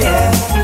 Yeah.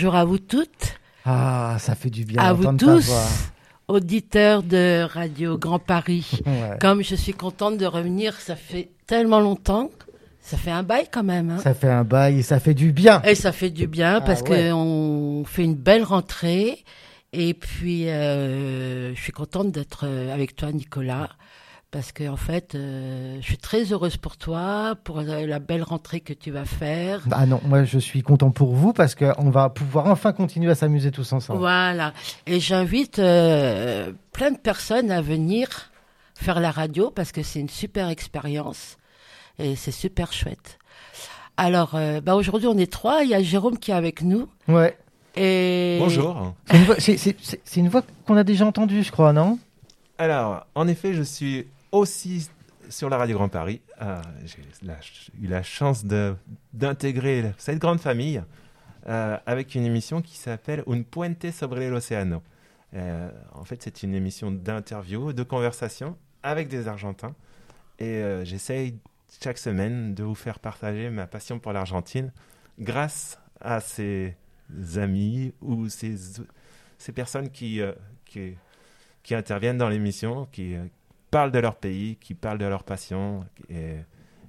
Bonjour à vous toutes, Ah, ça fait du bien à vous tous, auditeurs de Radio Grand Paris. Ouais. Comme je suis contente de revenir, ça fait tellement longtemps, ça fait un bail quand même. hein. Ça fait un bail et ça fait du bien. Et ça fait du bien Ah parce ouais. que on fait une belle rentrée. Et puis, euh, je suis contente d'être euh, avec toi, Nicolas, parce que en fait, euh, je suis très heureuse pour toi, pour la, belle rentrée que tu vas faire. Ah non, moi je suis content pour vous parce qu'on va pouvoir enfin continuer à s'amuser tous ensemble. Voilà. Et j'invite euh, plein de personnes à venir faire la radio parce que c'est une super expérience et c'est super chouette. Alors, euh, bah aujourd'hui, on est trois. Il y a Jérôme qui est avec nous. Ouais. Et Bonjour. Une voix, c'est une voix qu'on a déjà entendue, je crois, non? Alors, en effet, je suis aussi sur la radio Grand Paris. Euh, J'ai eu la chance d'intégrer cette grande famille euh, avec une émission qui s'appelle Un puente sobre el océano. Euh, en fait, c'est une émission d'interview, de conversation avec des Argentins. Et euh, j'essaye chaque semaine de vous faire partager ma passion pour l'Argentine grâce à ces amis ou ces, ces personnes qui, qui, qui interviennent dans l'émission, qui parlent de leur pays, qui parlent de leur passion et,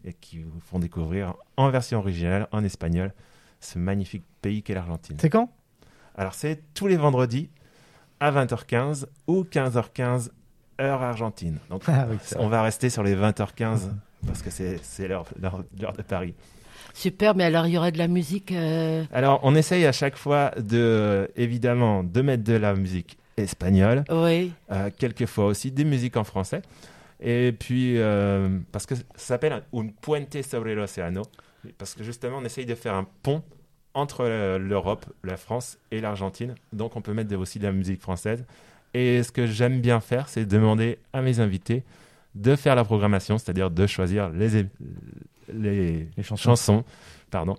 et qui vous font découvrir en version originale, en espagnol, ce magnifique pays qu'est l'Argentine. C'est quand? Alors c'est tous les vendredis à 20h15 ou 15h15 heure argentine. Donc Ah oui, on va rester sur les 20h15 parce que c'est c'est l'heure de Paris. Super, mais alors il y aura de la musique. euh, Alors, on essaye à chaque fois de, évidemment, de mettre de la musique espagnole, Oui, euh, quelquefois aussi des musiques en français. Et puis, euh, parce que ça s'appelle un puente sobre el océano, parce que justement, on essaye de faire un pont entre euh, l'Europe, la France et l'Argentine. Donc, on peut mettre aussi de la musique française. Et ce que j'aime bien faire, c'est demander à mes invités de faire la programmation, c'est-à-dire de choisir les, Les chansons. chansons, pardon,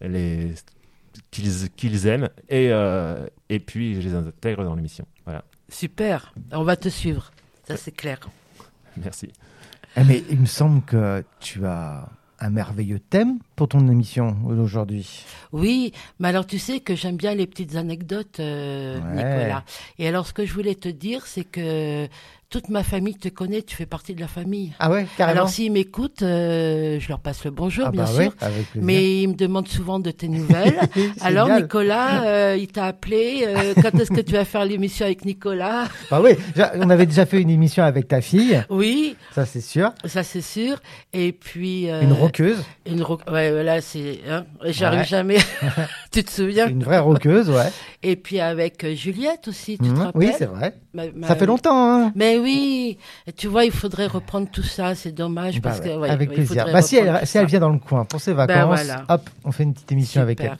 les qu'ils qu'ils aiment, et, euh, et puis je les intègre dans l'émission. Voilà, super. On va te suivre. Ça, c'est clair. merci. Eh, mais il me semble que tu as un merveilleux thème pour ton émission aujourd'hui. Oui, mais alors tu sais que j'aime bien les petites anecdotes, euh, Ouais. Nicolas. Et alors, ce que je voulais te dire, c'est que toute ma famille te connaît, tu fais partie de la famille. Ah ouais, carrément. Alors, s'ils m'écoutent, euh, je leur passe le bonjour, ah bien bah sûr. ouais, avec plaisir. Mais ils me demandent souvent de tes nouvelles. Alors génial. Nicolas, euh, il t'a appelé. euh, quand est-ce que tu vas faire l'émission avec Nicolas? Bah oui, on avait déjà fait une émission avec ta fille, Oui, ça c'est sûr. ça c'est sûr. Et puis Une roqueuse, une ro- ouais, là c'est. Hein, J'arrive Ouais. jamais. tu te souviens? Une vraie roqueuse, ouais. Et puis avec Juliette aussi, tu te Mhm. rappelles? Oui, c'est vrai. Ma- ma- Ça fait longtemps, hein. Mais oui, Et tu vois, il faudrait reprendre tout ça. C'est dommage Bah parce ouais, que ouais, avec plaisir. Bah si elle, si vient dans le coin pour ses vacances, Ben voilà. hop, on fait une petite émission avec elle.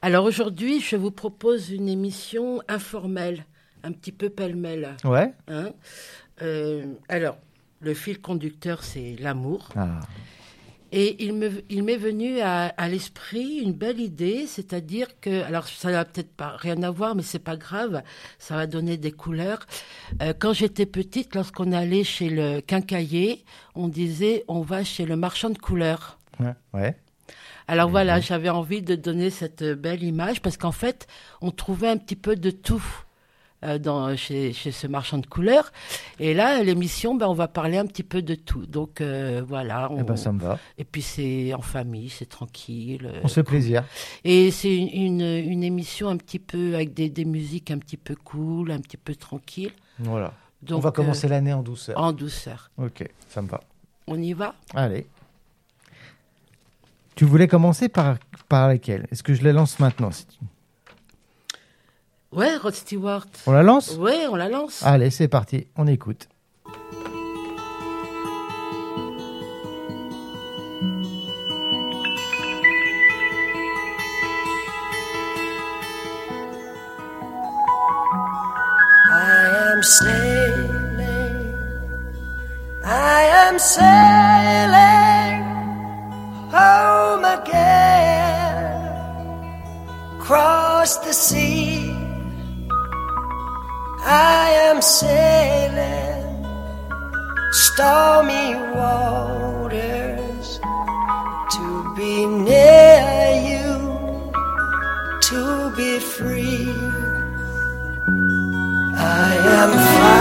Alors aujourd'hui, je vous propose une émission informelle, un petit peu pêle-mêle. Ouais. hein. Euh, alors, le fil conducteur, c'est l'amour. Ah. Et il me, il m'est venu à, à l'esprit une belle idée, c'est-à-dire que, alors ça n'a peut-être pas rien à voir, mais c'est pas grave, ça va donner des couleurs. Euh, quand j'étais petite, lorsqu'on allait chez le quincailler, on disait on va chez le marchand de couleurs. Ouais. ouais. Alors voilà, j'avais envie de donner cette belle image parce qu'en fait, on trouvait un petit peu de tout euh, dans, chez, chez ce marchand de couleurs. Et là, l'émission, ben, on va parler un petit peu de tout. Donc euh, voilà. Eh ben ça me va. Et puis c'est en famille, c'est tranquille. euh, On se fait plaisir. Et c'est une, une, une émission un petit peu avec des, des musiques un petit peu cool, un petit peu tranquille. Voilà. Donc, on va commencer euh, l'année en douceur. en douceur. Ok, ça me va. On y va? Allez. Tu voulais commencer par, par laquelle Est-ce que je la lance maintenant si tu- Ouais, Rod Stewart. On la lance Ouais, on la lance. Allez, c'est parti, on écoute. I am sailing, I am sailing home again, across the sea. I am sailing stormy waters to be near you, to be free. I am flying.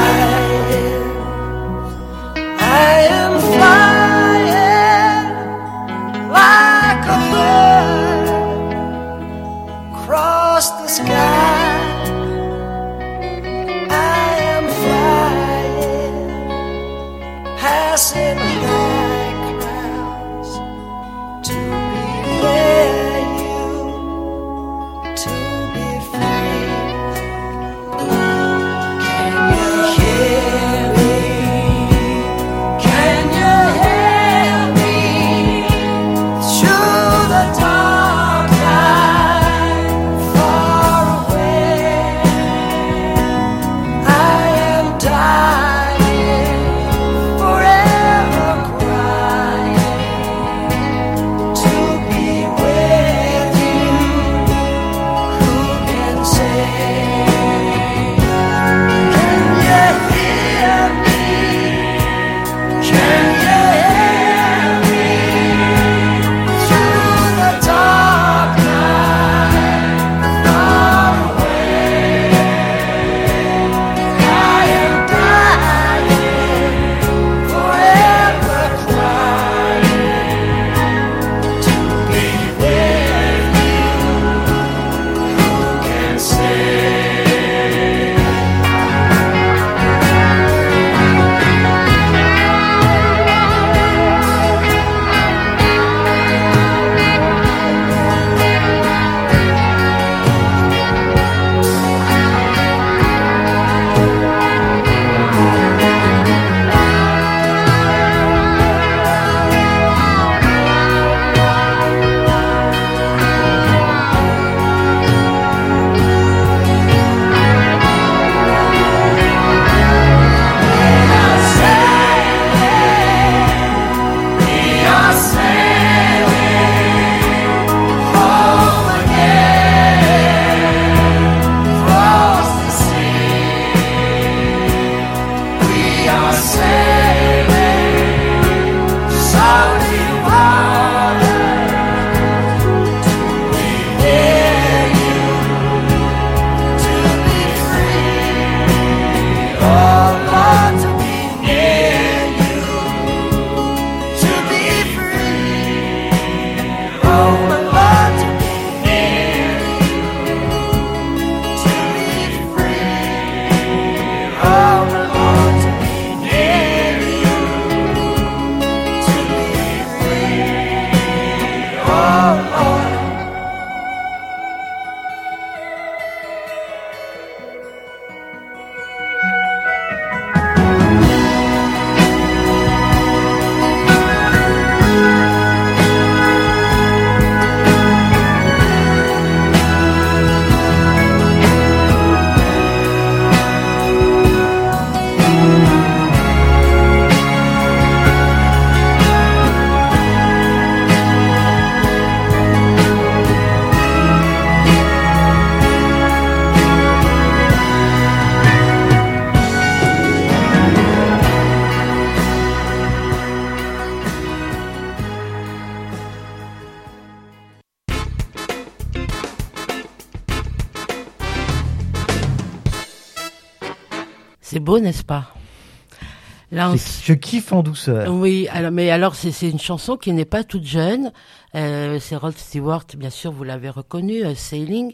Je, kiffe en douceur. Oui, alors, mais alors c'est c'est une chanson qui n'est pas toute jeune. Euh, c'est Rod Stewart, bien sûr, vous l'avez reconnu, euh, Sailing,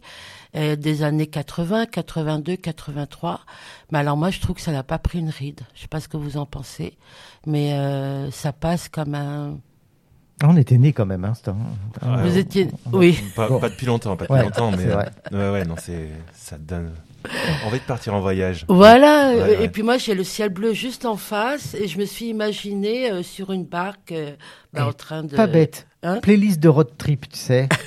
euh, des années 80, 82, 83. Mais alors moi, je trouve que ça n'a pas pris une ride. Je sais pas ce que vous en pensez, mais euh, ça passe comme un. Ah, On était nés quand même, hein, ce temps. Ouais, vous on- étiez, oui. Pas, depuis longtemps, pas depuis Ouais, longtemps, mais c'est vrai. euh, ouais, ouais, non, c'est ça te donne envie de partir en voyage. Voilà. Ouais, ouais. Et puis moi, j'ai le ciel bleu juste en face, et je me suis imaginé euh, sur une barque, euh, bah, Eh, en train de. Pas bête. Hein Playlist de road trip, tu sais.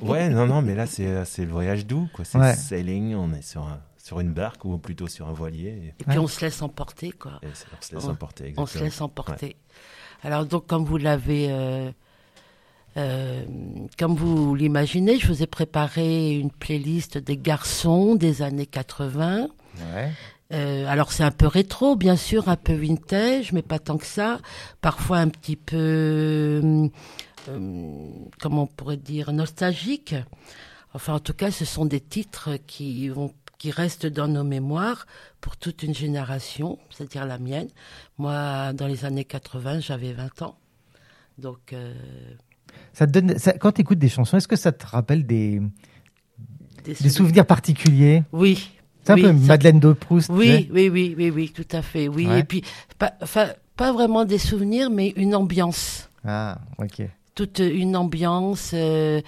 Ouais, non, non, mais là c'est euh, c'est le voyage doux, quoi. C'est Ouais. sailing, on est sur un, sur une barque ou plutôt sur un voilier Et puis Ouais. on se laisse emporter, quoi. et, on se laisse On- emporter. On se exactement. laisse emporter. Alors donc, comme vous l'avez, euh, euh, comme vous l'imaginez, je vous ai préparé une playlist des garçons des années 80. Ouais. Euh, alors c'est un peu rétro, bien sûr, un peu vintage, mais pas tant que ça. Parfois un petit peu, euh, comment on pourrait dire, nostalgique. Enfin, en tout cas, ce sont des titres qui vont, qui restent dans nos mémoires pour toute une génération, c'est-à-dire la mienne. Moi, dans les années 80, j'avais 20 ans. Donc, euh, Ça te donne, ça- quand tu écoutes des chansons, est-ce que ça te rappelle des, des, des souvenirs particuliers? Oui. C'est un peu ça- Madeleine de Proust. Oui, oui, oui, oui, oui, tout à fait. Oui, Ouais. et puis pas, pas vraiment des souvenirs, mais une ambiance. Ah, ok. toute une ambiance euh,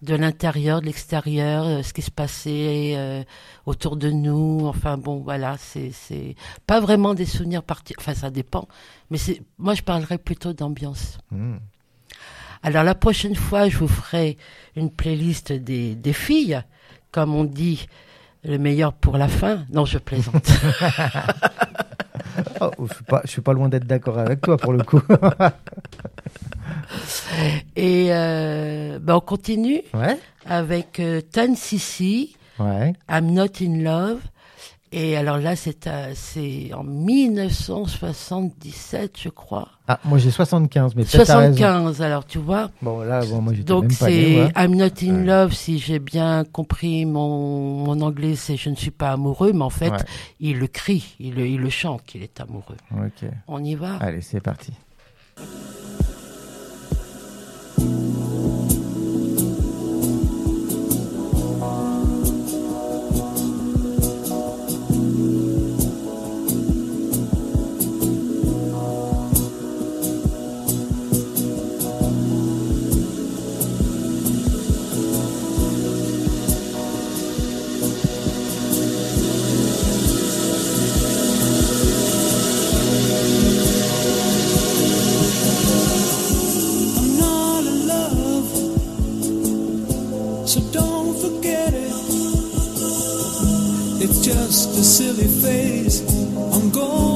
de l'intérieur, de l'extérieur, euh, ce qui se passait euh, autour de nous. Enfin bon, voilà, c'est pas vraiment des souvenirs partis. Enfin, ça dépend. Mais moi, je parlerais plutôt d'ambiance. Hmm. Alors la prochaine fois, je vous ferai une playlist des, des filles, comme on dit, le meilleur pour la fin. Non, je plaisante. Oh, je suis pas, je suis pas loin d'être d'accord avec toi pour le coup. Et euh, ben, on continue ouais. avec euh, Tan Sisi. Ouais. I'm Not in Love. Et alors là, c'est c'est en 1977, je crois. Ah, moi j'ai 75, mais peut-être t'as raison. 75, alors tu vois. Bon, là, bon, moi Donc c'est. I'm Not in Ouais. Love, si j'ai bien compris mon, mon anglais, c'est je ne suis pas amoureux, mais en fait, Ouais. il le crie, il le, il le chante qu'il est amoureux. Ok. On y va Allez, c'est parti. So don't forget it. It's just a silly phase I'm going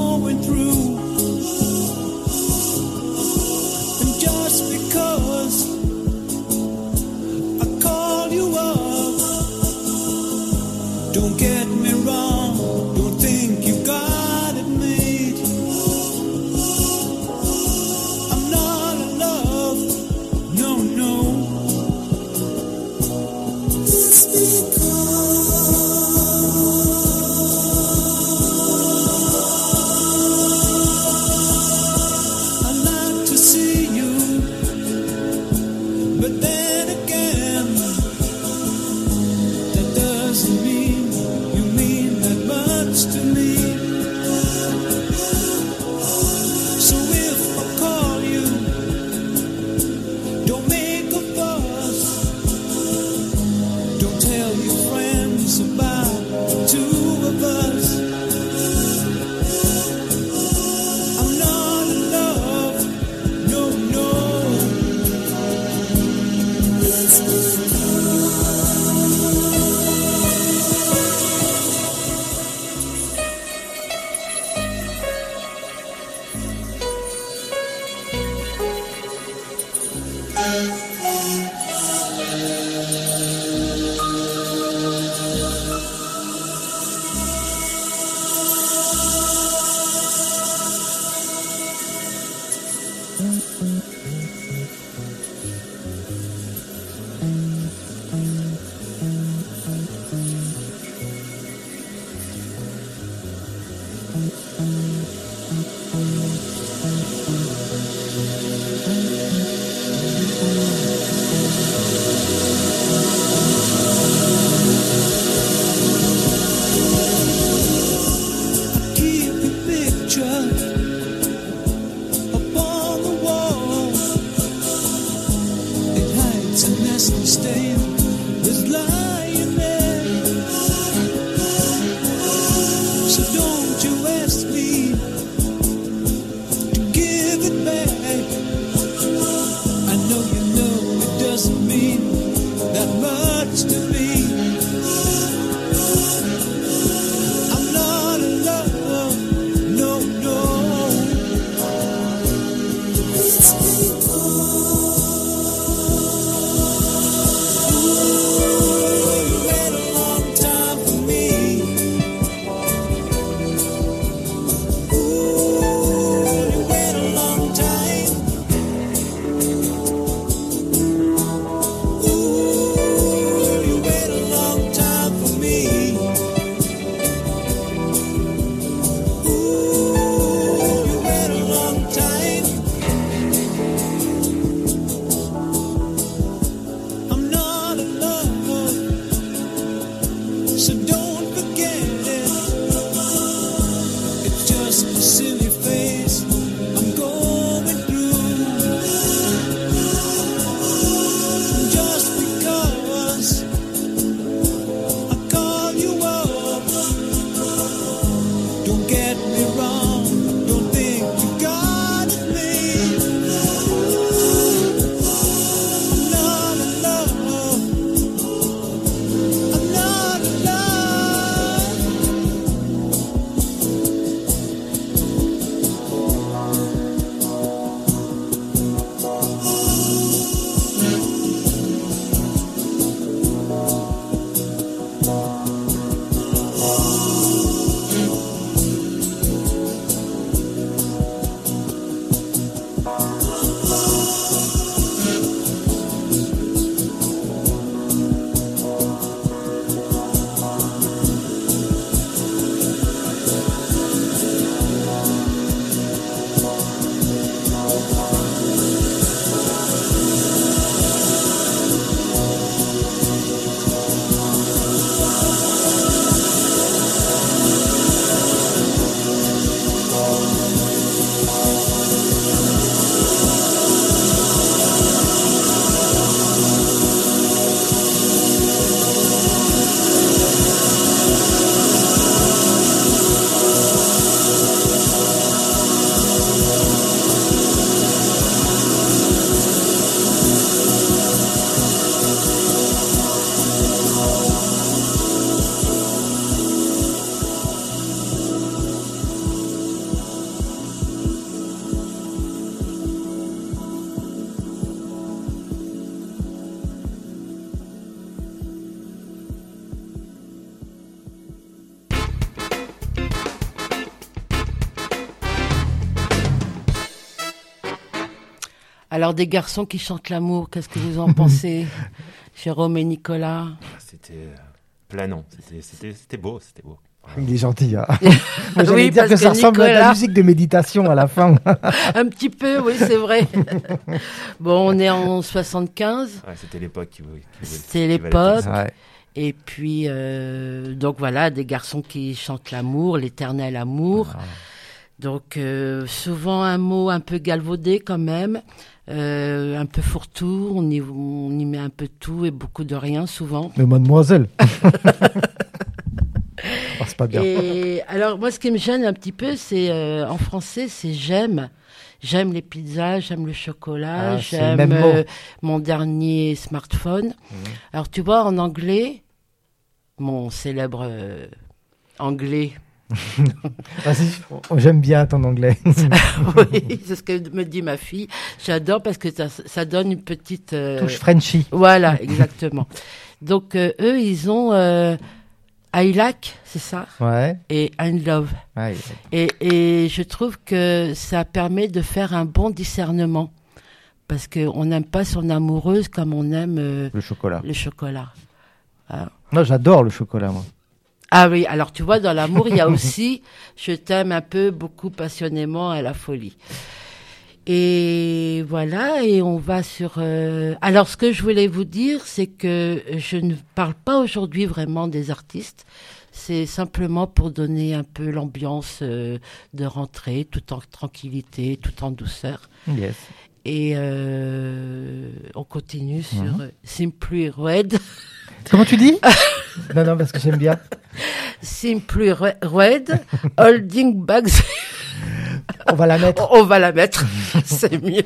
Alors, des garçons qui chantent l'amour, qu'est-ce que vous en pensez Jérôme et Nicolas? Ah, C'était euh, planant. C'était- C'était c'était beau, c'était beau. Il est gentil. Hein. Moi, Oui, dire parce que ça ressemble à de la Nicolas- musique de méditation à la fin. Un petit peu, oui, c'est vrai. bon, on est en 75. Ouais, c'était l'époque qui, qui- qui l'époque. Ouais. Et puis, euh, donc voilà, des garçons qui chantent l'amour, l'éternel amour. Ah. Donc, euh, souvent un mot un peu galvaudé quand même, euh, un peu fourre-tout, on y, on y met un peu de tout et beaucoup de rien souvent. Mais mademoiselle. Oh, c'est pas bien. Et alors, moi, ce qui me gêne un petit peu, c'est euh, en français, c'est j'aime. J'aime les pizzas, j'aime le chocolat, Ah, j'aime euh, mon dernier smartphone. Alors, tu vois, en anglais, mon célèbre anglais, j'aime bien ton anglais. oui, c'est ce que me dit ma fille. J'adore parce que ça, ça donne une petite. euh, Touche Frenchy. Voilà, exactement. Donc, euh, eux, ils ont euh, I like, c'est ça, Ouais. et I love. ouais. Et, et je trouve que ça permet de faire un bon discernement. Parce qu'on n'aime pas son amoureuse comme on aime euh, Le chocolat. le chocolat. Moi, j'adore le chocolat, moi. Ah oui, alors tu vois, dans l'amour, il y a aussi je t'aime un peu, beaucoup passionnément à la folie. Et voilà, et on va sur... euh, Alors ce que je voulais vous dire, c'est que je ne parle pas aujourd'hui vraiment des artistes. C'est simplement pour donner un peu l'ambiance euh, de rentrée, tout en tranquillité, tout en douceur. Yes. Et euh, on continue sur euh, Simply Red. Comment tu dis? Non, non, parce que j'aime bien. Simply Re- Red, Holding Bags. On va la mettre. On va la mettre, c'est mieux.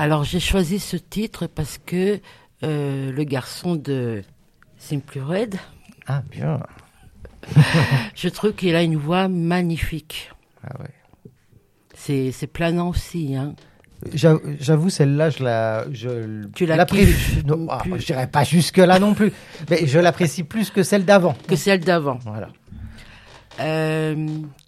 Alors j'ai choisi ce titre parce que euh, le garçon de Simply Red, Ah, bien. je trouve qu'il a une voix magnifique. Ah ouais. C'est c'est planant aussi. Hein. J'avoue, celle-là, je la, je Tu la l'apprécie- Non, ah, je dirais pas jusque là non plus, mais je l'apprécie plus que celle d'avant. Que celle d'avant. Voilà. Euh,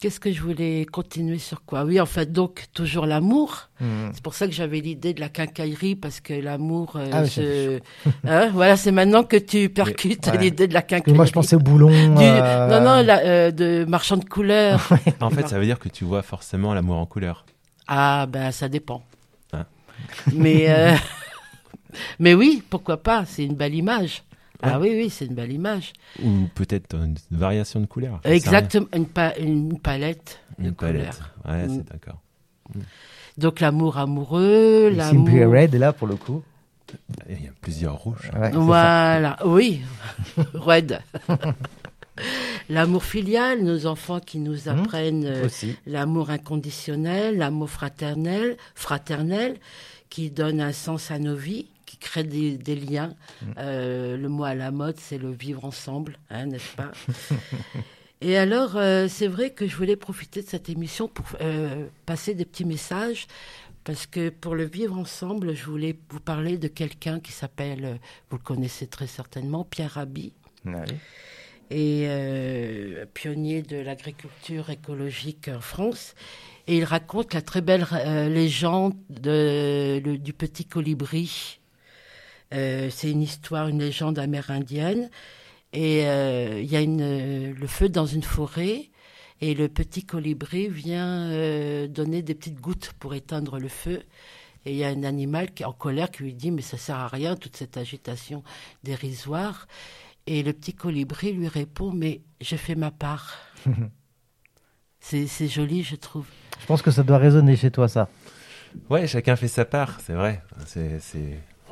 Qu'est-ce que je voulais continuer sur quoi? Oui, en fait, donc toujours l'amour. Hmm. C'est pour ça que j'avais l'idée de la quincaillerie parce que l'amour, euh, Ah se- Hein, voilà, c'est maintenant que tu percutes ouais. l'idée de la quincaillerie. moi, je pensais au boulon. Du- euh, Non, non, la- euh, de marchand de couleurs. En fait, ça veut dire que tu vois forcément l'amour en couleur. Ah, ben ça dépend. Ah. Mais, euh, mais oui, pourquoi pas C'est une belle image. Ah Ouais. oui, oui, c'est une belle image. Ou peut-être une variation de couleur. Exactement, une, pa- une palette de Une palette. couleurs. Ouais, Mm. c'est d'accord. Donc l'amour amoureux, l'amour. Simply Red, là, pour le coup. Il y a plusieurs rouges. Ouais, c'est ça. Voilà, oui, Red. L'amour filial, nos enfants qui nous Mhm. apprennent euh, l'amour inconditionnel, l'amour fraternel, fraternel, qui donne un sens à nos vies, qui crée des, des liens. Euh, le mot à la mode, c'est le vivre ensemble, hein, n'est-ce pas? Et alors, euh, c'est vrai que je voulais profiter de cette émission pour euh, passer des petits messages, parce que pour le vivre ensemble, je voulais vous parler de quelqu'un qui s'appelle, vous le connaissez très certainement, Pierre Rabhi Ouais. et euh, pionnier de l'agriculture écologique en France. Et il raconte la très belle légende de, le- du petit colibri. Euh, c'est une histoire, une légende amérindienne. Et euh, il y a une, euh, le feu dans une forêt. Et le petit colibri vient euh, donner des petites gouttes pour éteindre le feu. Et il y a un animal qui est en colère qui lui dit Mais ça sert à rien, toute cette agitation dérisoire. Et le petit colibri lui répond Mais j'ai fait ma part. c'est c'est joli, je trouve. Je pense que ça doit résonner chez toi, ça. Ouais, chacun fait sa part, c'est vrai. C'est,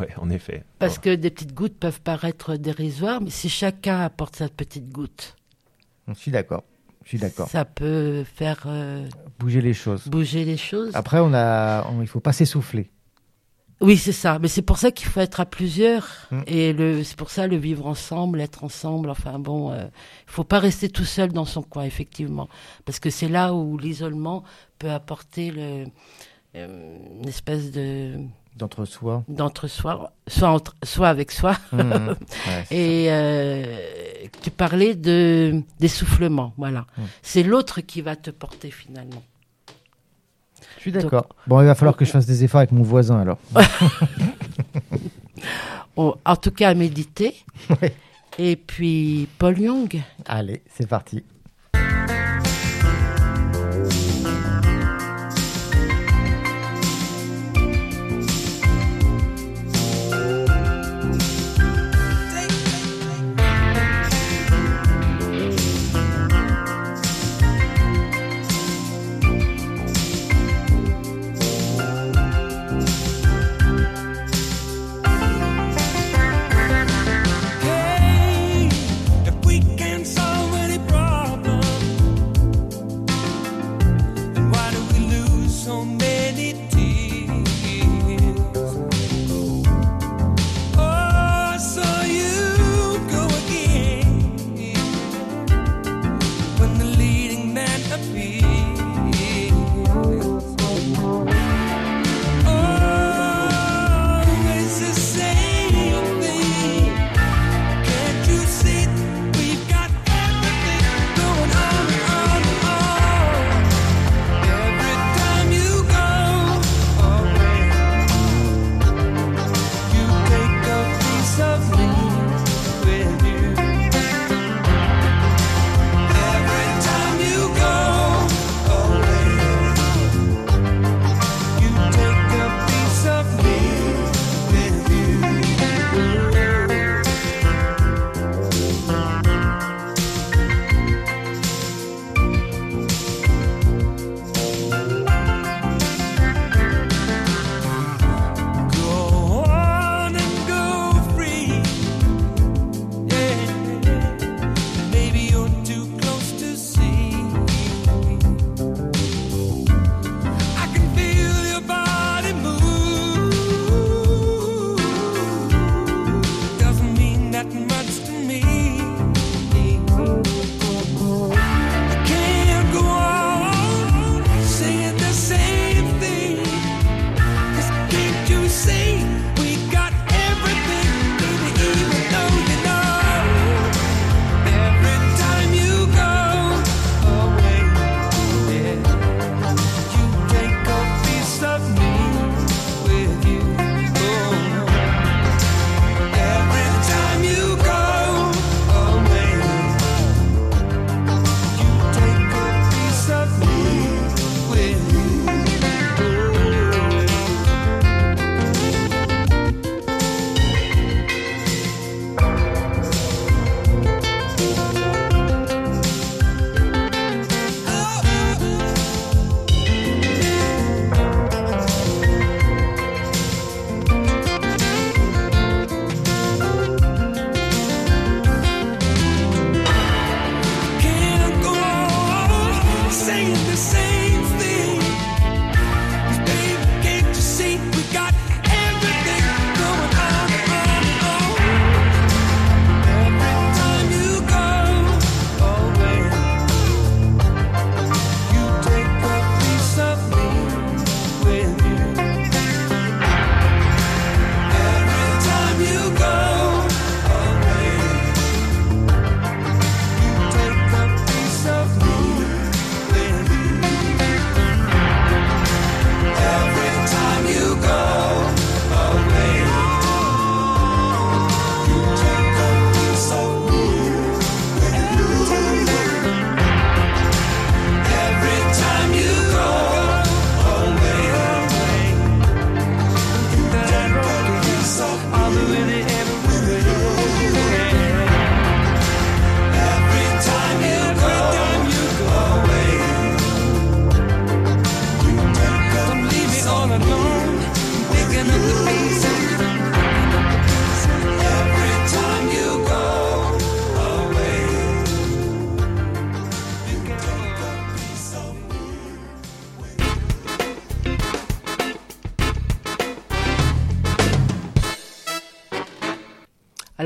Ouais, en effet. Parce Bon. que des petites gouttes peuvent paraître dérisoires, mais si chacun apporte sa petite goutte, Je suis d'accord. Je suis d'accord. ça peut faire euh, Bouger les choses. bouger les choses. Après, on a, on- il faut pas s'essouffler. Oui, c'est ça. Mais c'est pour ça qu'il faut être à plusieurs. Mm. Et le, c'est pour ça le vivre ensemble, être ensemble. Enfin bon, euh, il faut pas rester tout seul dans son coin, effectivement, parce que c'est là où l'isolement peut apporter le, euh, une espèce de D'entre-soi. d'entre-soi, soit entre, soit avec soi. Mmh. Ouais, Et euh, tu parlais de d'essoufflement, voilà. Mm. C'est l'autre qui va te porter finalement. Je suis d'accord. Bon, il va falloir que je fasse des efforts avec mon voisin alors. Oh, en tout cas, à méditer. Ouais. Et puis Paul Young. Allez, c'est parti.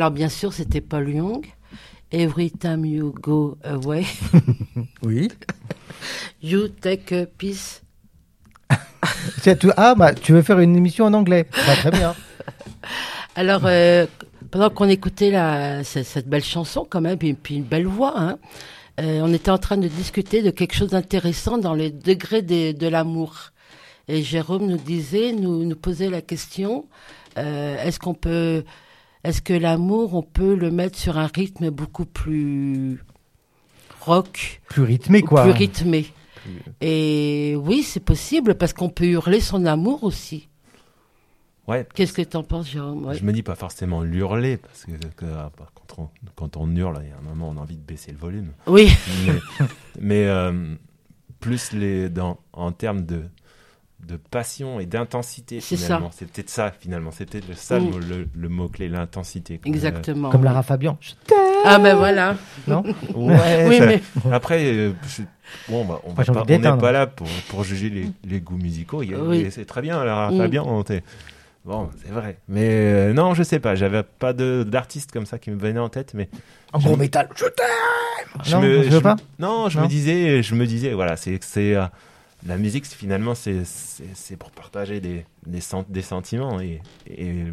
Alors bien sûr, c'était Paul Young. Every time you go away, Oui. you take a piece. Ah, bah, tu veux faire une émission en anglais Bah, Très bien. Alors, euh, pendant qu'on écoutait la, cette, cette belle chanson quand même, et puis une belle voix, hein, euh, on était en train de discuter de quelque chose d'intéressant dans les degrés des- de l'amour. Et Jérôme nous disait, nous, nous posait la question, euh, est-ce qu'on peut, est-ce que l'amour, on peut le mettre sur un rythme beaucoup plus rock, Plus rythmé, quoi. plus rythmé? Et oui, c'est possible parce qu'on peut hurler son amour aussi. Ouais, Qu'est-ce que t'en penses, Jérôme? Ouais. je me dis pas forcément l'hurler, parce que, que, ah, quand, on, quand on hurle, il y a un moment, on a envie de baisser le volume. Oui. mais, mais, euh, plus les, dans, en termes de, de passion et d'intensité, C'est ça. finalement. C'est peut-être ça, finalement. C'est peut-être le, ça le mot- le, le mot-clé, l'intensité. Exactement. Comme Lara Fabian. Je- Ah ben voilà. Non ouais, Oui, ça- mais Après, euh, je- bon, bah, on n'est pas là pour, pour juger les, les goûts musicaux. Oui. C'est très bien, alors Mm. Fabien. on t'est- Bon, c'est vrai. Mais euh, non, je sais pas. J'avais pas de- d'artiste comme ça qui me venait en tête, mais En gros métal. Je t'aime je Non, me, je veux je- pas? Non, je Non? me disais, je me disais, voilà, c'est c'est euh, la musique. Finalement, c'est pour partager des des, sen- des sentiments et et,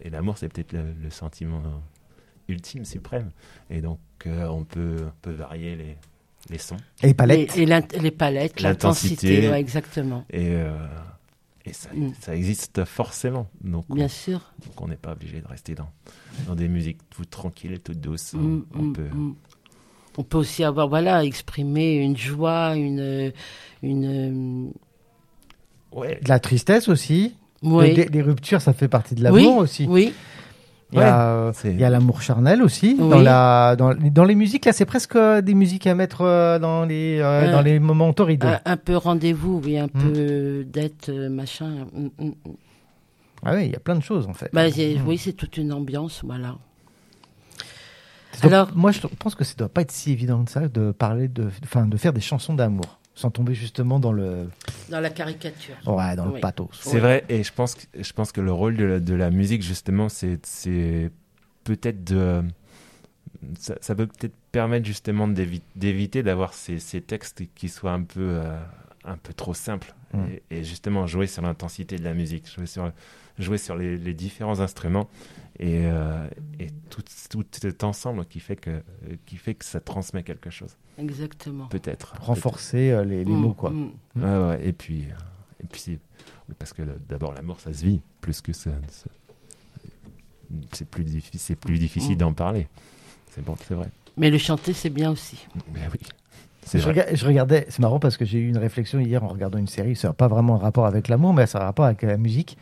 et l'amour, c'est peut-être le, le sentiment ultime, suprême. Et donc, euh, on peut on peut varier les les sons Et les palettes. et les palettes, L'intensité. ouais, exactement. et euh, et ça, Mm. ça existe forcément. Donc, Bien on, sûr. donc on n'est pas obligé de rester dans dans des musiques toutes tranquilles et toutes douces. Mm, on mm, peut mm. On peut aussi avoir, voilà, exprimer une joie, une, une, ouais. De la tristesse aussi. euh, oui, Les, les ruptures, ça fait partie de l'amour oui, aussi. oui, Il y a, euh, l'amour charnel aussi. Oui. Dans, la, dans, dans les musiques, là, c'est presque euh, des musiques à mettre euh, dans, les, euh, Euh, dans les moments torrides. un, un peu rendez-vous, oui, un Mm. peu d'être euh, machin. mm, mm, mm. Ah oui, il y a plein de choses, en fait. Bah, oui, c'est toute une ambiance, voilà. Alors- moi, je pense que ça doit pas être si évident que ça de parler de, enfin, de faire des chansons d'amour, sans tomber justement dans le, Dans la caricature. ouais, dans le pathos. C'est vrai, et je pense que, je pense que le rôle de la, de la musique, justement, c'est c'est peut-être de. Ça, ça peut peut-être permettre justement d'évi- d'éviter d'avoir ces, ces textes qui soient un peu, euh, un peu trop simples. Mm. Et, et justement, jouer sur l'intensité de la musique, jouer sur, jouer sur les, les différents instruments et, euh, et tout, tout cet ensemble qui fait, que, qui fait que ça transmet quelque chose. Exactement. Peut-être. Renforcer euh, les, les mots, quoi. mm. Ouais, ouais, et puis, euh, et puis oui, parce que d'abord l'amour ça se vit plus que ça. ça- C'est plus difficile, c'est plus difficile Mm. d'en parler. C'est bon, c'est vrai. Mais le chanter, c'est bien aussi. Mais oui, c'est Je, rega- je regardais, c'est marrant parce que j'ai eu une réflexion hier en regardant une série, ça n'a pas vraiment un rapport avec l'amour, mais ça a un rapport avec la musique.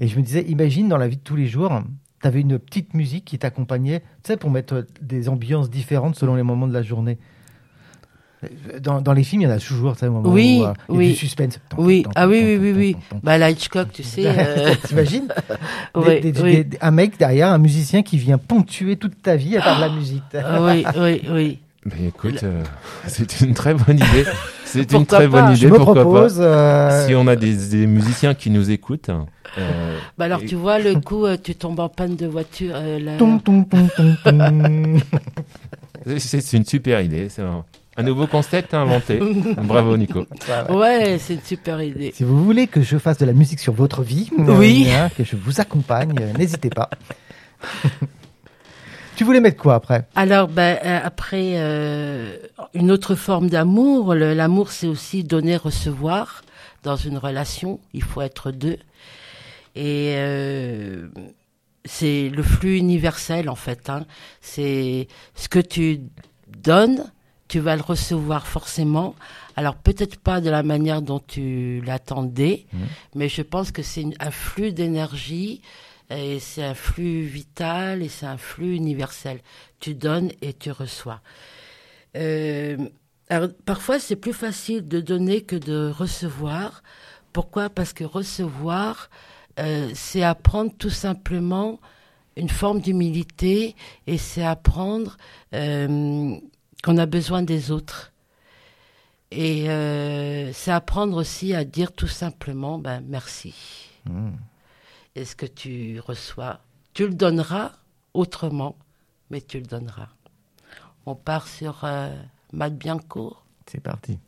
Et je me disais, imagine dans la vie de tous les jours, tu avais une petite musique qui t'accompagnait, tu sais, pour mettre des ambiances différentes selon les moments de la journée. Dans, dans les films, il y en a toujours, tu sais, un moment Oui, où, euh, il y a oui. du suspense. Oui, ah oui, oui, oui, oui. Bah, la Hitchcock, tu sais. euh, T'imagines oui. Un mec derrière, un musicien qui vient ponctuer toute ta vie à part de la musique. Ah oui, oui, oui. Mais écoute, euh, c'est une très bonne idée. C'est une très bonne Je idée. me Pourquoi propose. pas euh, Si on a des, des musiciens qui nous écoutent. euh, Bah alors, et- tu vois, le coup, euh, tu tombes en panne de voiture. euh, la- ton, ton, ton, ton, ton. c'est une super idée. C'est un, un nouveau concept à inventer. Bravo Nico. Ouais, c'est une super idée. Si vous voulez que je fasse de la musique sur votre vie, Oui. euh, que je vous accompagne, euh, n'hésitez pas. tu voulais mettre quoi après? Alors, ben, euh, après, euh, une autre forme d'amour. L'amour, c'est aussi donner, recevoir. Dans une relation, il faut être deux. Et euh, c'est le flux universel, en fait. Hein. C'est ce que tu donnes, tu vas le recevoir forcément. Alors, peut-être pas de la manière dont tu l'attendais, mais je pense que c'est un flux d'énergie et c'est un flux vital et c'est un flux universel. Tu donnes et tu reçois. Euh, parfois, c'est plus facile de donner que de recevoir. Pourquoi? Parce que recevoir, euh, c'est apprendre tout simplement une forme d'humilité et c'est apprendre euh, qu'on a besoin des autres. Et c'est apprendre aussi à dire tout simplement ben, merci. Hmm. Et ce que tu reçois, tu le donneras autrement, mais tu le donneras. On part sur euh, Matt Biancourt. C'est parti.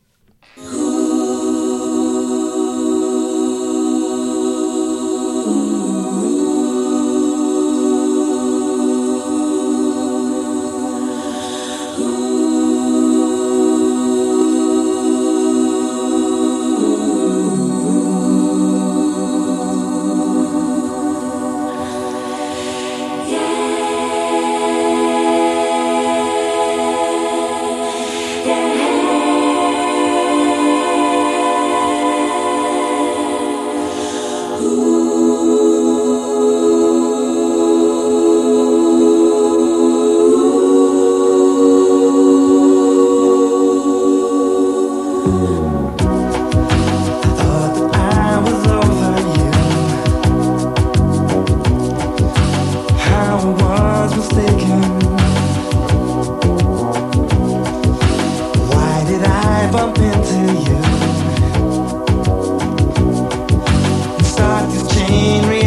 this chain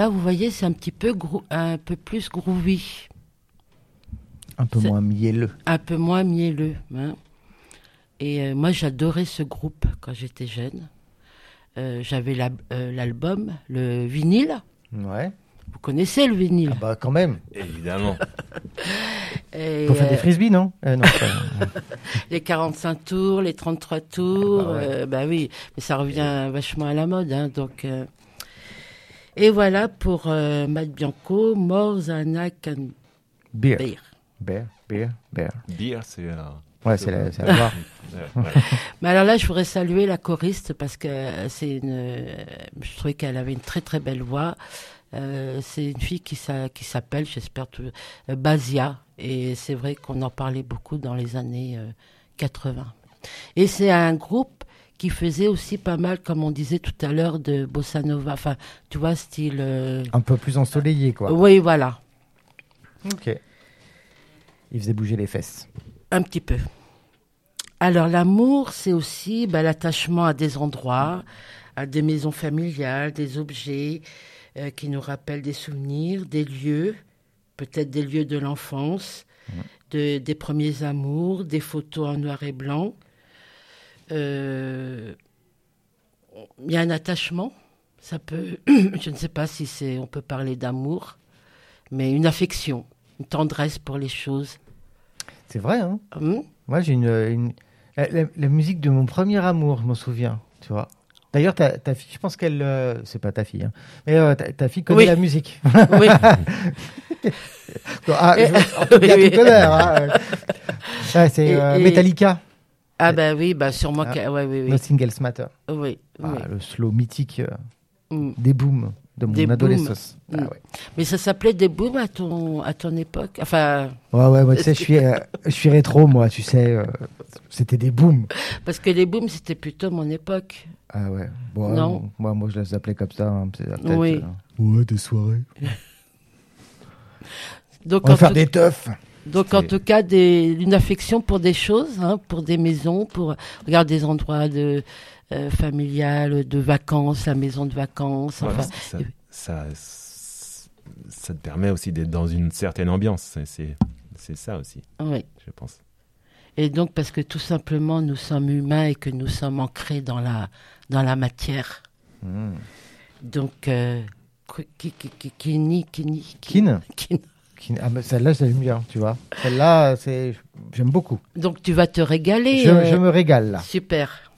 là, vous voyez, c'est un petit peu un peu plus groovy. Un peu moins mielleux. Un peu moins mielleux. Hein. Et euh, moi, j'adorais ce groupe quand j'étais jeune. Euh, j'avais euh, l'album, le vinyle. Ouais. Vous connaissez le vinyle? Ah bah quand même. Évidemment. Et Pour faire des frisbees, non, non Les 45 tours, les 33 tours, ah bah, bah, oui, mais ça revient vachement à la mode, hein, donc. Et voilà pour euh, Matt Bianco, More Than I Can beer. Bear. Beer. Beer. Beer. Beer, c'est. euh, Ouais, c'est la, la boire. ouais, ouais. Mais alors là, je voudrais saluer la choriste parce que euh, c'est une, euh, je trouvais qu'elle avait une très très belle voix. Euh, c'est une fille qui s'a- qui s'appelle, j'espère, Basia. Et c'est vrai qu'on en parlait beaucoup dans les années euh, 80. Et c'est un groupe qui faisait aussi pas mal, comme on disait tout à l'heure, de bossa nova. Enfin, tu vois, style. euh, Un peu plus ensoleillé, quoi. Oui, voilà, Ok. Il faisait bouger les fesses. un petit peu. Alors, l'amour, c'est aussi bah, l'attachement à des endroits, à des maisons familiales, des objets euh, qui nous rappellent des souvenirs, des lieux, peut-être des lieux de l'enfance, de, des premiers amours, des photos en noir et blanc. Euh, Il y a un attachement. Ça peut, je ne sais pas si c'est, on peut parler d'amour, mais une affection, une tendresse pour les choses. C'est vrai, hein Hum? Moi, j'ai une, une- la, la- la musique de mon premier amour, je m'en souviens, tu vois. D'ailleurs, ta, ta fille, je pense qu'elle, euh, c'est pas ta fille, hein, mais euh, ta, ta fille connaît Oui. la musique. Oui. ah, je, en tout cas, hein. Ouais, c'est euh, et- Metallica, Ah ben oui, bah sûrement Ah. que... Ouais, oui, oui. Nothing Else Matter. Oui, oui. Ah, le slow mythique euh, Mm. des booms de mon Des adolescence. Ah, Mm. ouais. Mais ça s'appelait des booms à ton, à ton époque? Enfin, ouais, ouais, moi, tu sais, je suis, euh, je suis rétro, moi, tu sais, euh, c'était des booms. parce que les booms, c'était plutôt mon époque. Ah ouais. Bon, Non. moi, moi, je les appelais comme ça. hein, Oui. Ouais, des soirées. Donc, On va faire tout, des teufs. Donc en tout cas, des, une affection pour des choses, hein, pour des maisons, pour regarde des endroits de euh, familiales, de vacances, la maison de vacances. Enfin, ça, ça, ça te permet aussi d'être dans une certaine ambiance. C'est- ça aussi, oui. je pense. Et donc parce que tout simplement, nous sommes humains et que nous sommes ancrés dans la dans la matière. Mm. Donc, euh, qui, qui, qui, Kini, Kini, Kin Kin. Ah, mais celle-là, j'aime bien, tu vois. Celle-là, c'est, j'aime beaucoup. Donc, tu vas te régaler. Je, euh, je me régale, là. Super.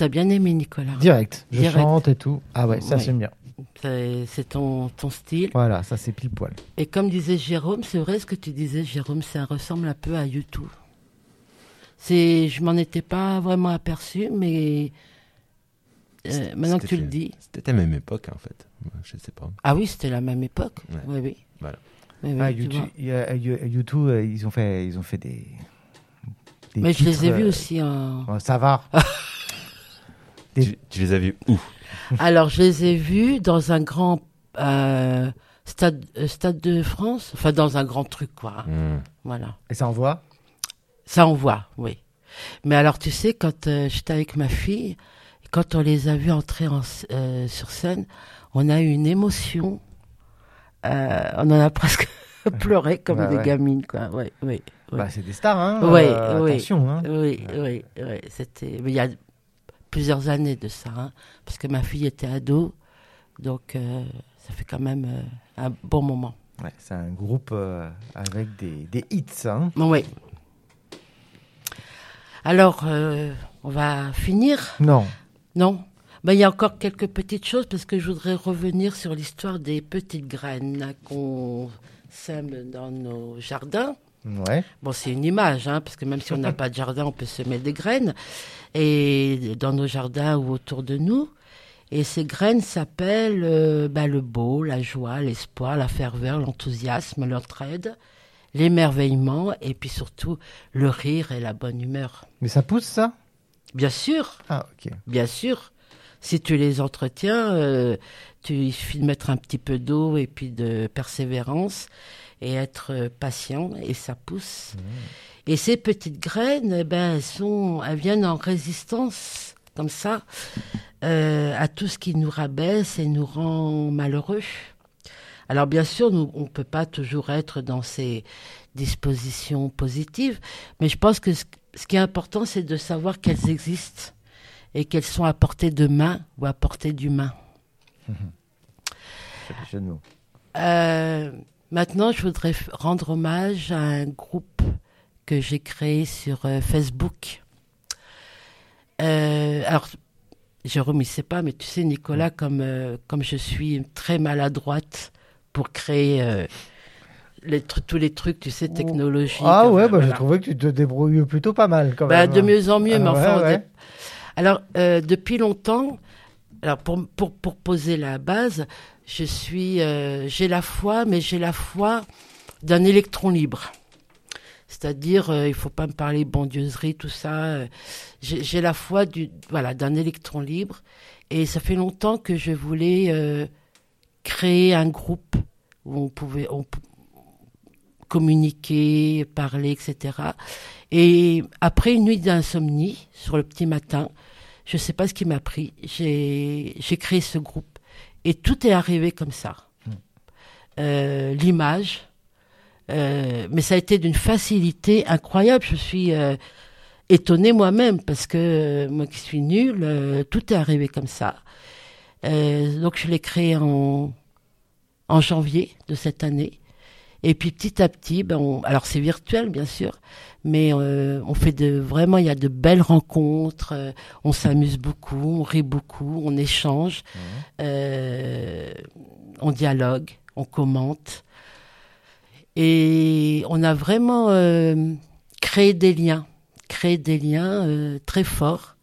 T'as bien aimé Nicolas. Direct. Je Direct. chante et tout. Ah ouais, ça Ouais. j'aime bien. C'est ton, ton style. Voilà, ça c'est pile poil. Et comme disait Jérôme, c'est vrai ce que tu disais, Jérôme, ça ressemble un peu à YouTube. C'est, je m'en étais pas vraiment aperçu, mais euh, maintenant que tu le dis. C'était la même époque, en fait. Je sais pas. Ah oui, c'était la même époque. Ouais. Oui, oui. Voilà. Oui, oui, Ah, tu YouTube, ils ont fait, ils ont fait des. des Mais je les ai vus euh, aussi en. ça va. Des- Tu, tu les as vus où? Alors, je les ai vus dans un grand euh, stade, euh, stade de France, enfin dans un grand truc, quoi. Hmm. Voilà. Et ça envoie? Ça, on voit, oui. Mais alors, tu sais, quand euh, j'étais avec ma fille, quand on les a vus entrer en euh, sur scène, on a eu une émotion. Euh, on en a presque pleuré comme Ouais, des ouais. gamines, quoi. Oui, oui, oui. Bah, c'est des stars, hein. Euh, ouais. Attention, hein. Oui, oui, oui. C'était. Mais il y a plusieurs années de ça, hein, parce que ma fille était ado, donc euh, ça fait quand même euh, un bon moment. Ouais, c'est un groupe euh, avec des, des hits, hein. Oui. Alors, on va finir? Non. Non? Ben, Il y a encore quelques petites choses parce que je voudrais revenir sur l'histoire des petites graines qu'on sème dans nos jardins. Ouais. Bon, c'est une image, hein, parce que même si on n'a pas de jardin, on peut semer des graines et dans nos jardins ou autour de nous. Et ces graines s'appellent euh, ben, le beau, la joie, l'espoir, la ferveur, l'enthousiasme, l'entraide, l'émerveillement et puis surtout le rire et la bonne humeur. Mais ça pousse, ça? Bien sûr, Ah, ok. Bien sûr, si tu les entretiens, euh, tu, il suffit de mettre un petit peu d'eau et puis de persévérance et être patient et ça pousse. Et ces petites graines, eh ben, elles, sont, elles viennent en résistance comme ça euh, à tout ce qui nous rabaisse et nous rend malheureux. Alors bien sûr, nous, on ne peut pas toujours être dans ces dispositions positives, mais je pense que ce, ce qui est important, c'est de savoir qu'elles existent et qu'elles sont à portée de main ou à portée d'humain. Mots. Euh, maintenant, je voudrais rendre hommage à un groupe que j'ai créé sur euh, Facebook. Euh, alors, Jérôme, il sait pas, mais tu sais, Nicolas, comme, euh, comme je suis très maladroite pour créer euh, les tous les trucs, tu sais, technologiques. Ah ouais, enfin, bah, j'ai voilà. trouvé que tu te débrouilles plutôt pas mal quand Bah, même. de mieux en mieux, mais Ah, enfin, ouais, ouais. est- Alors, depuis longtemps, alors pour, pour, pour poser la base, je suis, euh, j'ai la foi, mais j'ai la foi d'un électron libre. C'est-à-dire, euh, il faut pas me parler bondieuserie, tout ça. euh, j'ai la foi du, voilà, d'un électron libre. Et ça fait longtemps que je voulais euh, créer un groupe où on pouvait communiquer, parler, etc. Et après une nuit d'insomnie, sur le petit matin, je ne sais pas ce qui m'a pris, j'ai créé ce groupe. Et tout est arrivé comme ça. Euh, L'image, euh, mais ça a été d'une facilité incroyable. Je suis euh, étonnée moi-même parce que moi qui suis nulle, tout est arrivé comme ça. Donc je l'ai créé en, en janvier de cette année. Et puis petit à petit, ben on- alors c'est virtuel bien sûr, mais euh, on fait de vraiment il y a de belles rencontres, euh, on s'amuse beaucoup, on rit beaucoup, on échange, euh, on dialogue, on commente, et on a vraiment euh, créé des liens, créé des liens euh, très forts.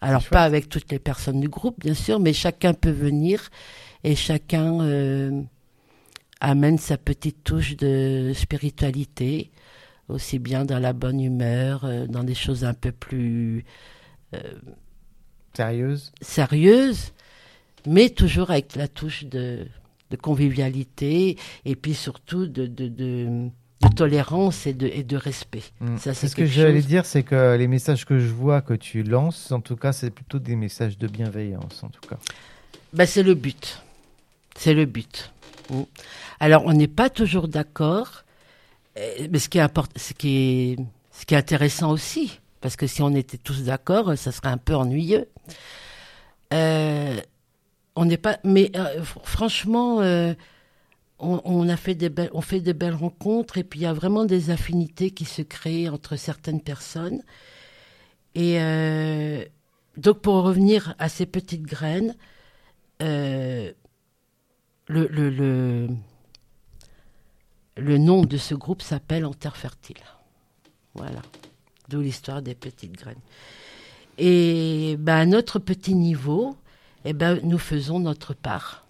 Alors chouette. pas avec toutes les personnes du groupe bien sûr, mais chacun peut venir et chacun euh, amène sa petite touche de spiritualité, aussi bien dans la bonne humeur, euh, dans des choses un peu plus Sérieuse sérieuses, mais toujours avec la touche de, de convivialité et puis surtout de, de, de- de tolérance et de, et de respect. Mm. Ça, C'est ce que j'allais dire, c'est que les messages que je vois que tu lances, en tout cas, c'est plutôt des messages de bienveillance, en tout cas. Ben, c'est le but. C'est le but. Alors, on n'est pas toujours d'accord, euh, mais ce qui est, ce, qui est, ce qui est intéressant aussi, parce que si on était tous d'accord, ça serait un peu ennuyeux. Euh, on n'est pas, mais euh, fr- franchement, on, on a fait des belles, on fait des belles rencontres et puis il y a vraiment des affinités qui se créent entre certaines personnes. Et donc pour revenir à ces petites graines, le, le, le, le nom de ce groupe s'appelle En Terre Fertile. Voilà. D'où l'histoire des petites graines. Et ben, à notre petit niveau, eh ben, nous faisons notre part.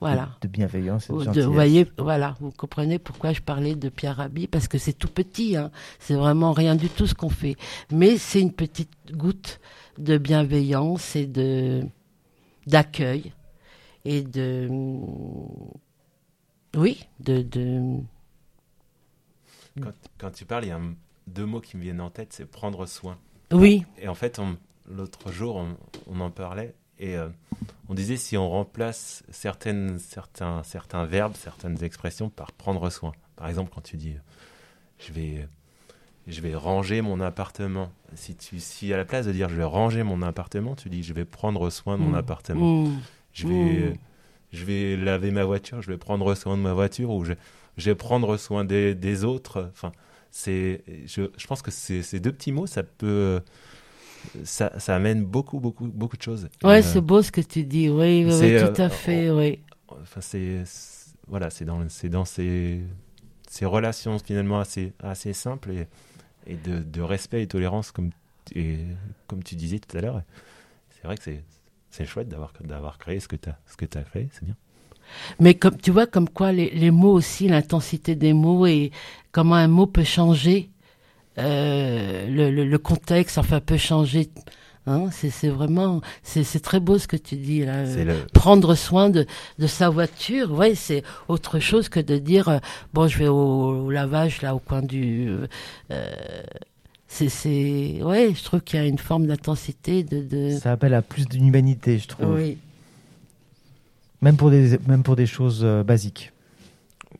Voilà. De bienveillance et de vous voyez, voilà, vous comprenez pourquoi je parlais de Pierre Rabhi, parce que c'est tout petit, hein. c'est vraiment rien du tout ce qu'on fait. Mais c'est une petite goutte de bienveillance et de d'accueil et de oui, de, de Quand, quand tu parles, il y a un- deux mots qui me viennent en tête, c'est prendre soin. oui, Et en fait, l'autre jour, on, on en parlait et euh, on disait si on remplace certaines, certains, certains verbes, certaines expressions par prendre soin. Par exemple, quand tu dis euh, je vais, je vais ranger mon appartement. Si, tu, si à la place de dire je vais ranger mon appartement, tu dis je vais prendre soin de mon Mm. appartement. Mm. Je vais, Mm. euh, je vais laver ma voiture, je vais prendre soin de ma voiture ou je, je vais prendre soin des, des autres. Enfin, c'est, je, je pense que ces, deux petits mots, ça peut, euh, ça, ça amène beaucoup, beaucoup, beaucoup de choses. ouais, Euh, c'est beau ce que tu dis, oui, oui, tout euh, à fait, oui. Enfin, c'est, c'est- voilà, c'est dans, c'est dans ces, ces relations finalement assez, assez simples et, et de, de respect et tolérance comme, et, comme tu disais tout à l'heure. C'est vrai que c'est, c'est chouette d'avoir, d'avoir créé ce que tu as, ce que tu as créé, c'est bien. Mais comme tu vois, comme quoi les, les mots aussi, l'intensité des mots et comment un mot peut changer euh, le, le, le contexte, enfin peut changer. Hein, c'est vraiment, c'est très beau ce que tu dis là. Le, Prendre soin de, de sa voiture, ouais, c'est autre chose que de dire euh, bon, je vais au, au lavage là au coin du. Euh, c'est c'est, ouais, je trouve qu'il y a une forme d'intensité de. de... Ça appelle à plus d'humanité, je trouve. Oui. Même, pour des, même pour des choses euh, basiques.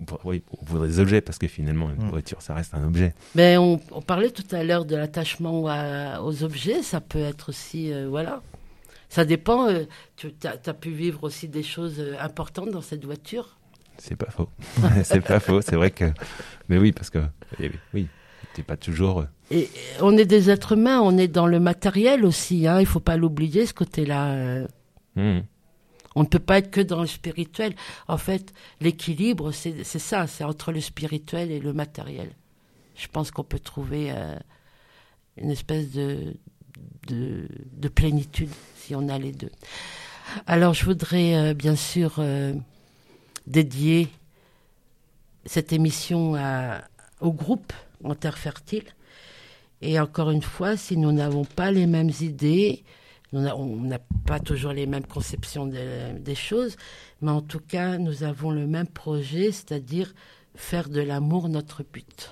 pour- oui, pour des objets, parce que finalement, une Mm. voiture, ça reste un objet. Mais on, on parlait tout à l'heure de l'attachement à- aux objets, ça peut être aussi, euh, voilà. Ça dépend, euh, tu as, pu vivre aussi des choses importantes dans cette voiture? C'est pas faux. c'est pas faux, c'est vrai que. Mais oui, parce que. eh oui, Oui, t'es pas toujours. Et on est des êtres humains, on est dans le matériel aussi, hein, il faut pas l'oublier, ce côté-là. euh. mm. On ne peut pas être que dans le spirituel. En fait, l'équilibre, c'est c'est ça, c'est entre le spirituel et le matériel. Je pense qu'on peut trouver euh, une espèce de, de, de plénitude si on a les deux. Alors, je voudrais euh, bien sûr euh, dédier cette émission à- au groupe En Terre Fertile. Et encore une fois, si nous n'avons pas les mêmes idées, on n'a- pas toujours les mêmes conceptions de- des choses, mais en tout cas, nous avons le même projet, c'est-à-dire faire de l'amour notre but.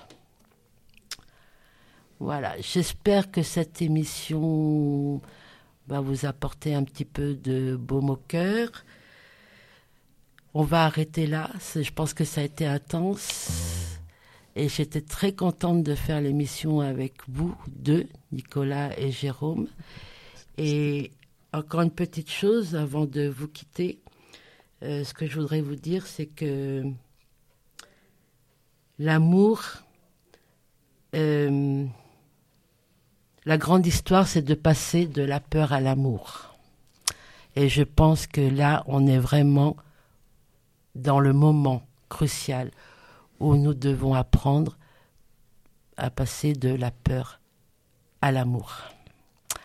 Voilà, j'espère que cette émission va vous apporter un petit peu de baume au cœur. On va arrêter là, je pense que ça a été intense. Et j'étais très contente de faire l'émission avec vous deux, Nicolas et Jérôme. Et encore une petite chose avant de vous quitter. Euh, ce que je voudrais vous dire, c'est que l'amour, euh, la grande histoire, c'est de passer de la peur à l'amour. Et je pense que là, on est vraiment dans le moment crucial où nous devons apprendre à passer de la peur à l'amour.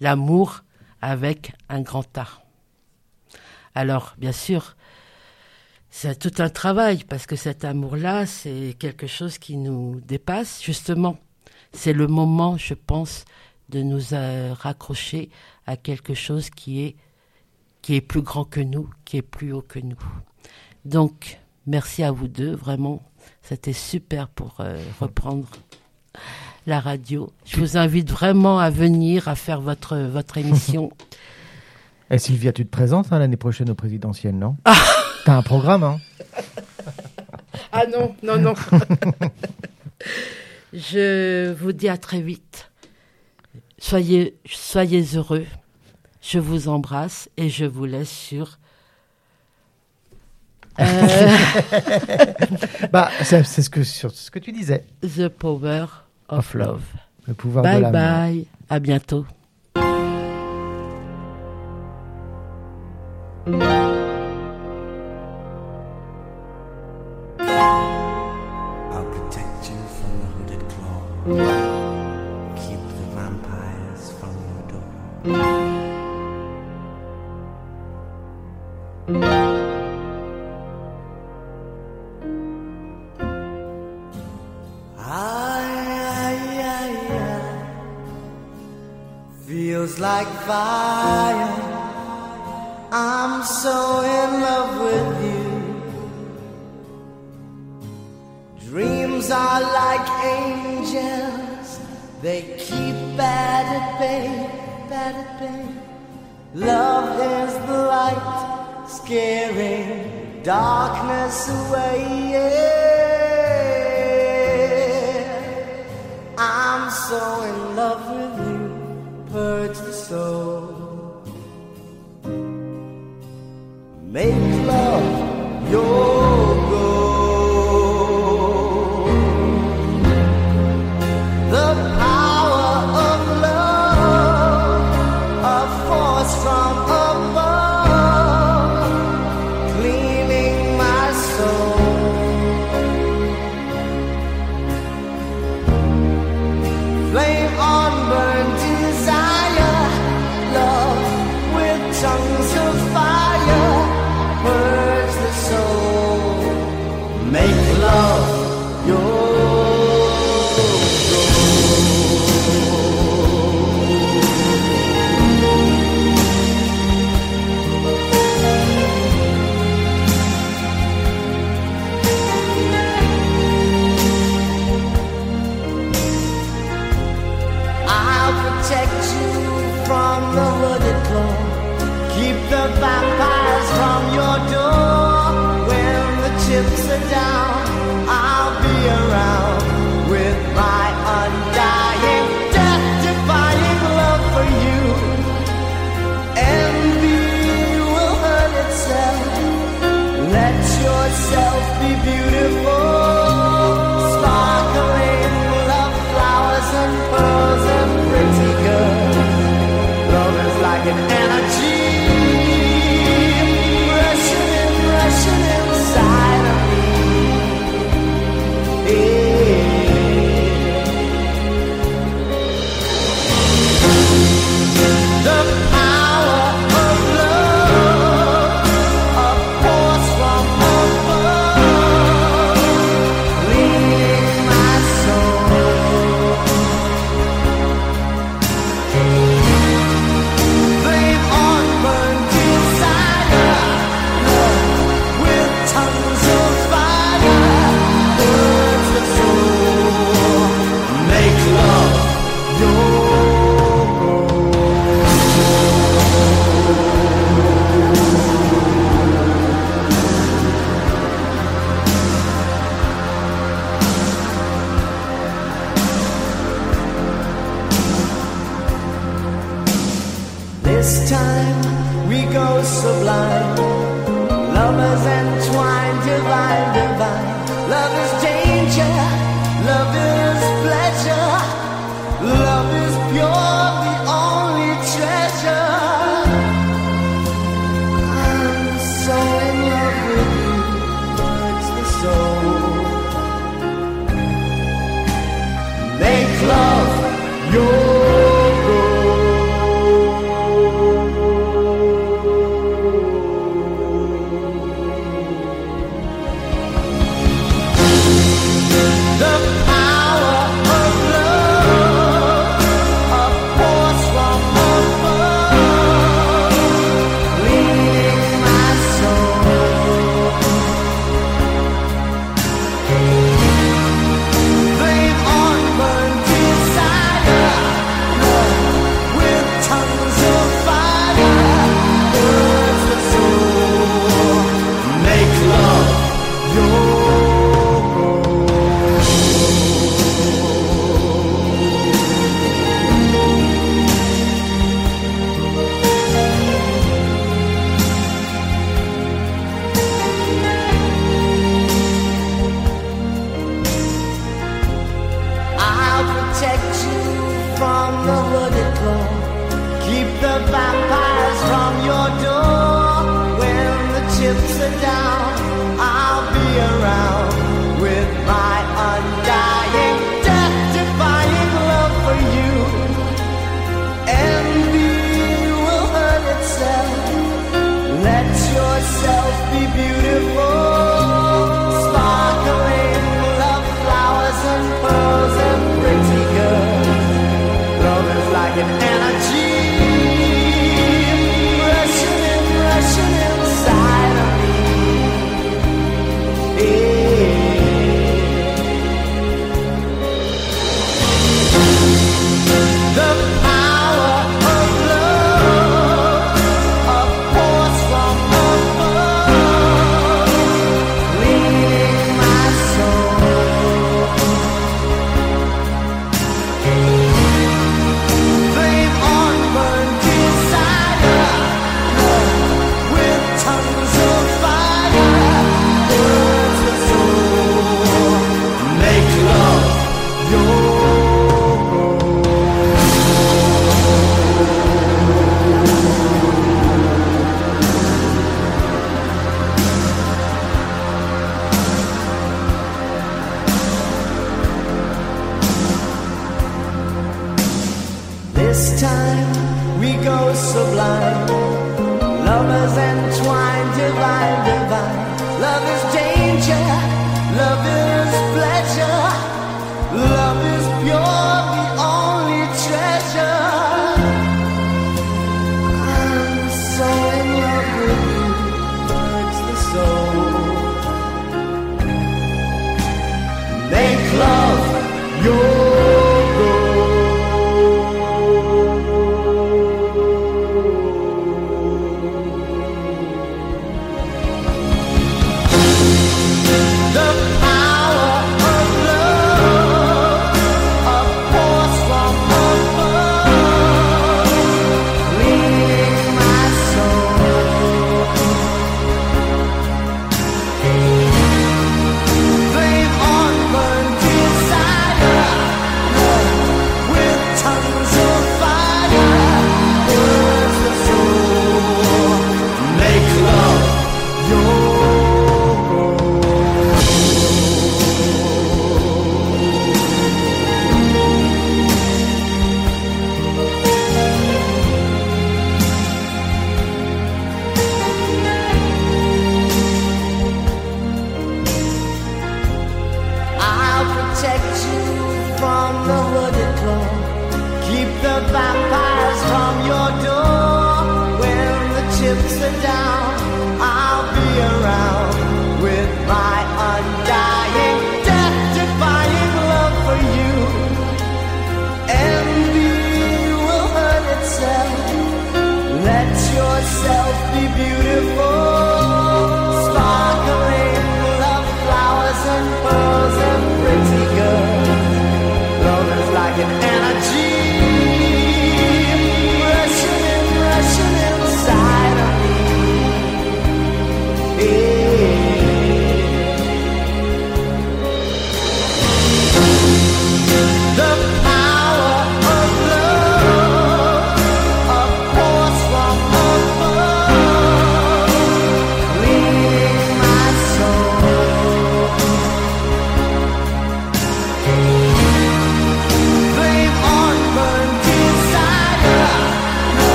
L'amour avec un grand A. Alors, bien sûr, c'est tout un travail parce que cet amour-là, c'est quelque chose qui nous dépasse. Justement, c'est le moment, je pense, de nous euh, raccrocher à quelque chose qui est qui est plus grand que nous, qui est plus haut que nous. Donc, merci à vous deux, vraiment, c'était super pour euh, reprendre la radio. Je vous invite vraiment à venir à faire votre votre émission. Et Sylvia, tu te présentes hein, l'année prochaine au présidentiel, non? T'as un programme, hein? Ah non, non, non. Je vous dis à très vite. Soyez, soyez heureux. Je vous embrasse et je vous laisse sur. Euh. bah, c'est ce que, ce que tu disais. The Power of, love. Bye bye, bye, à bientôt. like fire. I'm so in love with you. Dreams are like angels, they keep bad at bay, bad at bay. Love is the light, scaring darkness away. Yeah. I'm so in love with you purge the soul. Make love your